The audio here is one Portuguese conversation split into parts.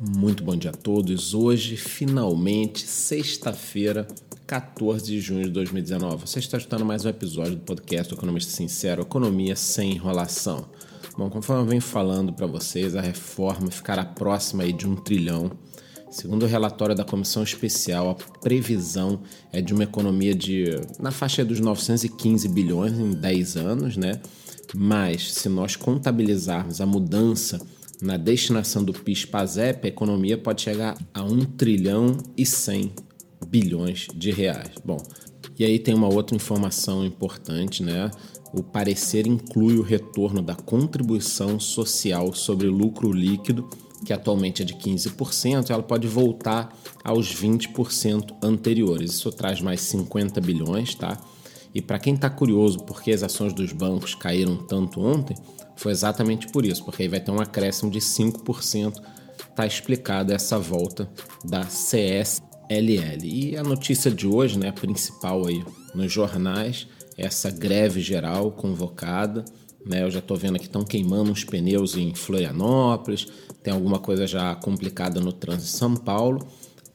Muito bom dia a todos. Hoje, finalmente, sexta-feira, 14 de junho de 2019. Você está escutando mais um episódio do podcast Economista Sincero, Economia sem enrolação. Bom, conforme eu venho falando para vocês, a reforma ficará próxima aí de um trilhão. Segundo o relatório da Comissão Especial, a previsão é de uma economia de na faixa dos 915 bilhões em 10 anos, né? Mas se nós contabilizarmos a mudança na destinação do PIS-PASEP, a economia pode chegar a 1 trilhão e 100 bilhões de reais. Bom, e aí tem uma outra informação importante, né? O parecer inclui o retorno da contribuição social sobre lucro líquido, que atualmente é de 15%, ela pode voltar aos 20% anteriores. Isso traz mais 50 bilhões, tá? E para quem está curioso por que as ações dos bancos caíram tanto ontem, foi exatamente por isso, porque aí vai ter um acréscimo de 5%. Está explicada essa volta da CSLL. E a notícia de hoje, né, principal aí nos jornais, é essa greve geral convocada. Né, eu já estou vendo que estão queimando os pneus em Florianópolis, tem alguma coisa já complicada no trânsito em São Paulo.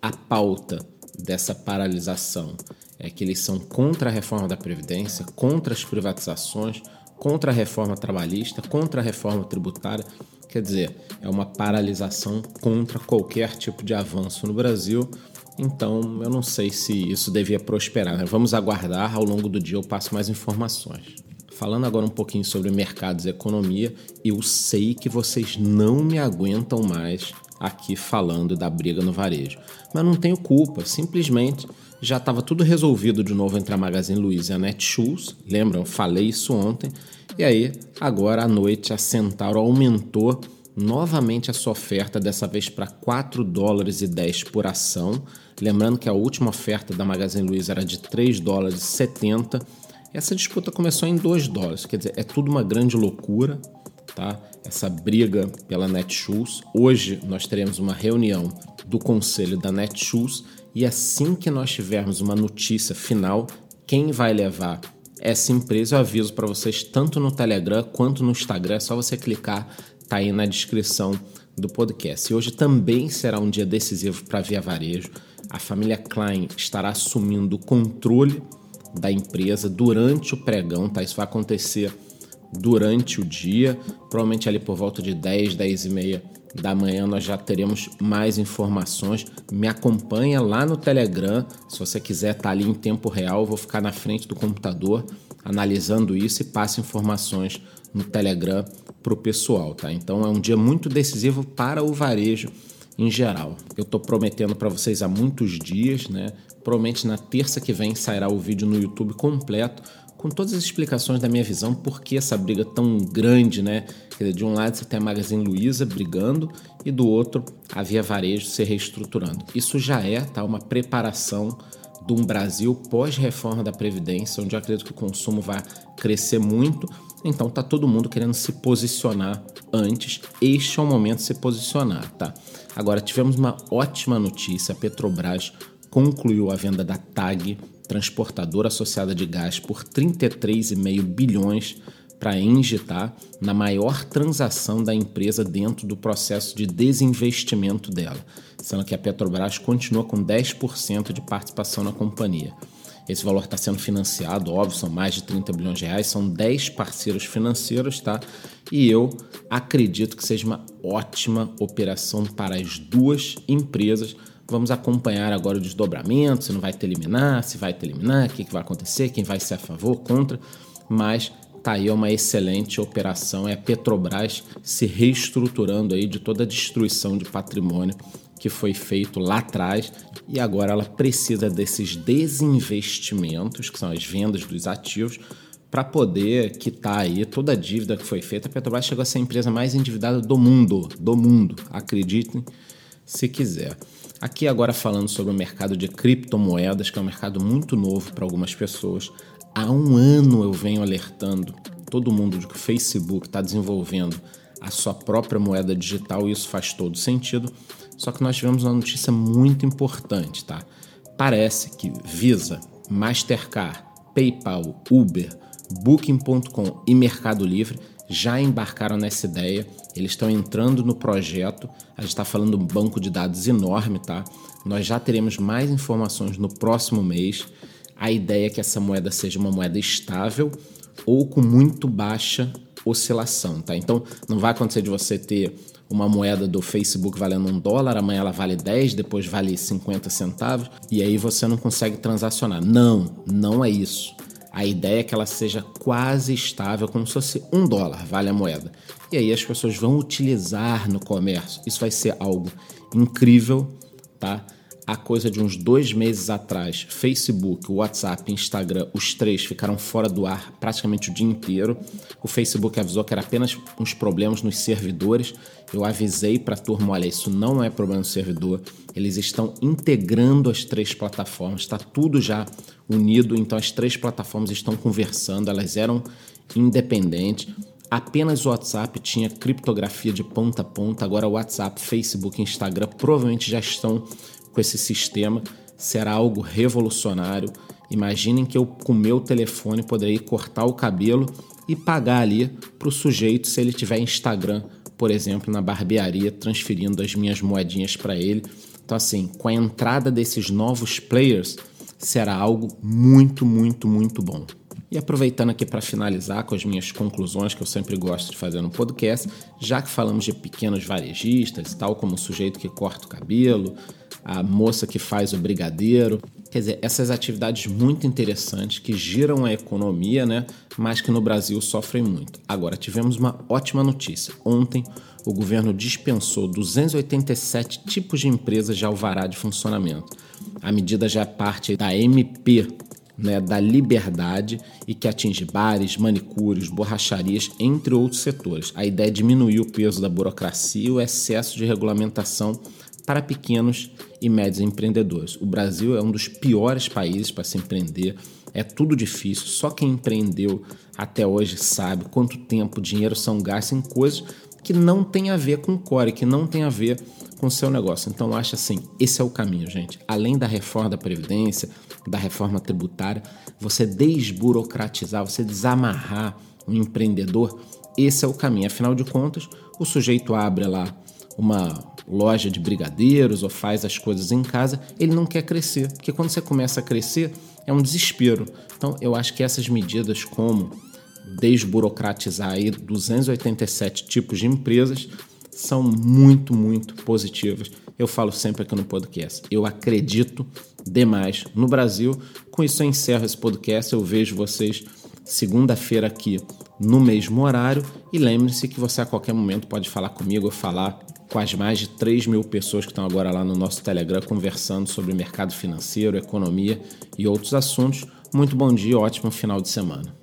A pauta dessa paralisação é que eles são contra a reforma da Previdência, contra as privatizações, contra a reforma trabalhista, contra a reforma tributária. Quer dizer, é uma paralisação contra qualquer tipo de avanço no Brasil. Então, eu não sei se isso devia prosperar. Né? Vamos aguardar, ao longo do dia eu passo mais informações. Falando agora um pouquinho sobre mercados e economia, eu sei que vocês não me aguentam mais aqui falando da briga no varejo. Mas não tenho culpa, simplesmente já estava tudo resolvido de novo entre a Magazine Luiza e a Netshoes. Lembram? Falei isso ontem. E aí, agora à noite, a Centauro aumentou novamente a sua oferta, dessa vez para 4 dólares e 10 por ação. Lembrando que a última oferta da Magazine Luiza era de 3 dólares e 70. Essa disputa começou em 2 dólares, quer dizer, é tudo uma grande loucura, tá? Essa briga pela Netshoes. Hoje nós teremos uma reunião do conselho da Netshoes e assim que nós tivermos uma notícia final, quem vai levar essa empresa, eu aviso para vocês tanto no Telegram quanto no Instagram, é só você clicar, tá aí na descrição do podcast. E hoje também será um dia decisivo para a Via Varejo. A família Klein estará assumindo o controle da empresa durante o pregão, tá? Isso vai acontecer durante o dia, provavelmente ali por volta de 10, 10 e meia da manhã nós já teremos mais informações. Me acompanha lá no Telegram. Se você quiser estar tá ali em tempo real, vou ficar na frente do computador analisando isso e passo informações no Telegram para o pessoal, tá? Então é um dia muito decisivo para o varejo em geral. Eu estou prometendo para vocês há muitos dias, né? Provavelmente na terça que vem sairá o vídeo no YouTube completo com todas as explicações da minha visão, por que essa briga tão grande, né? Dizer, de um lado você tem a Magazine Luiza brigando e do outro a Via Varejo se reestruturando. Isso já é tá, uma preparação de um Brasil pós-reforma da Previdência, onde eu acredito que o consumo vai crescer muito. Então tá todo mundo querendo se posicionar antes. Este é o momento de se posicionar, tá? Agora tivemos uma ótima notícia, a Petrobras concluiu a venda da TAG transportadora associada de gás por 33,5 bilhões para a Engitar na maior transação da empresa dentro do processo de desinvestimento dela, sendo que a Petrobras continua com 10% de participação na companhia. Esse valor está sendo financiado, óbvio, são mais de 30 bilhões de reais, são 10 parceiros financeiros, tá? E eu acredito que seja uma ótima operação para as duas empresas Vamos acompanhar agora o desdobramento, se não vai ter eliminar, se vai ter eliminar, o que, que vai acontecer, quem vai ser a favor, contra. Mas tá aí uma excelente operação, é a Petrobras se reestruturando aí de toda a destruição de patrimônio que foi feito lá atrás e agora ela precisa desses desinvestimentos, que são as vendas dos ativos, para poder quitar aí toda a dívida que foi feita. A Petrobras chegou a ser a empresa mais endividada do mundo, do mundo, acreditem se quiser. Aqui agora falando sobre o mercado de criptomoedas, que é um mercado muito novo para algumas pessoas. Há um ano eu venho alertando todo mundo de que o Facebook está desenvolvendo a sua própria moeda digital e isso faz todo sentido. Só que nós tivemos uma notícia muito importante, tá? Parece que Visa, Mastercard, PayPal, Uber, Booking.com e Mercado Livre já embarcaram nessa ideia, eles estão entrando no projeto. A gente está falando de um banco de dados enorme, tá? Nós já teremos mais informações no próximo mês. A ideia é que essa moeda seja uma moeda estável ou com muito baixa oscilação, tá? Então não vai acontecer de você ter uma moeda do Facebook valendo um dólar, amanhã ela vale 10, depois vale 50 centavos, e aí você não consegue transacionar. Não, não é isso. A ideia é que ela seja quase estável, como se fosse um dólar, vale a moeda. E aí as pessoas vão utilizar no comércio. Isso vai ser algo incrível, tá? Há coisa de uns dois meses atrás, Facebook, WhatsApp, Instagram, os três ficaram fora do ar praticamente o dia inteiro. O Facebook avisou que era apenas uns problemas nos servidores. Eu avisei para a turma: olha, isso não é problema no servidor. Eles estão integrando as três plataformas, está tudo já unido, então as três plataformas estão conversando, elas eram independentes. Apenas o WhatsApp tinha criptografia de ponta a ponta, agora o WhatsApp, Facebook Instagram provavelmente já estão com esse sistema será algo revolucionário. Imaginem que eu, com meu telefone, poderia cortar o cabelo e pagar ali para o sujeito se ele tiver Instagram, por exemplo, na barbearia, transferindo as minhas moedinhas para ele. Então, assim, com a entrada desses novos players, será algo muito, muito, muito bom. E aproveitando aqui para finalizar com as minhas conclusões que eu sempre gosto de fazer no podcast, já que falamos de pequenos varejistas, tal como o sujeito que corta o cabelo, a moça que faz o brigadeiro. Quer dizer, essas atividades muito interessantes que giram a economia, né? Mas que no Brasil sofrem muito. Agora, tivemos uma ótima notícia. Ontem, o governo dispensou 287 tipos de empresas de alvará de funcionamento. A medida já é parte da MP né, da liberdade e que atinge bares, manicúrios, borracharias, entre outros setores. A ideia é diminuir o peso da burocracia e o excesso de regulamentação para pequenos e médios empreendedores. O Brasil é um dos piores países para se empreender, é tudo difícil, só quem empreendeu até hoje sabe quanto tempo, dinheiro são gastos em coisas que não tem a ver com o core, que não tem a ver com o seu negócio. Então, acho assim, esse é o caminho, gente. Além da reforma da Previdência, da reforma tributária, você desburocratizar, você desamarrar o empreendedor, esse é o caminho. Afinal de contas, o sujeito abre lá uma loja de brigadeiros ou faz as coisas em casa, ele não quer crescer, porque quando você começa a crescer é um desespero. Então, eu acho que essas medidas como desburocratizar aí 287 tipos de empresas são muito, muito positivas. Eu falo sempre aqui no podcast. Eu acredito demais no Brasil. Com isso, eu encerro esse podcast. Eu vejo vocês segunda-feira aqui no mesmo horário. E lembre-se que você a qualquer momento pode falar comigo ou falar com as mais de 3 mil pessoas que estão agora lá no nosso Telegram conversando sobre mercado financeiro, economia e outros assuntos. Muito bom dia, ótimo final de semana.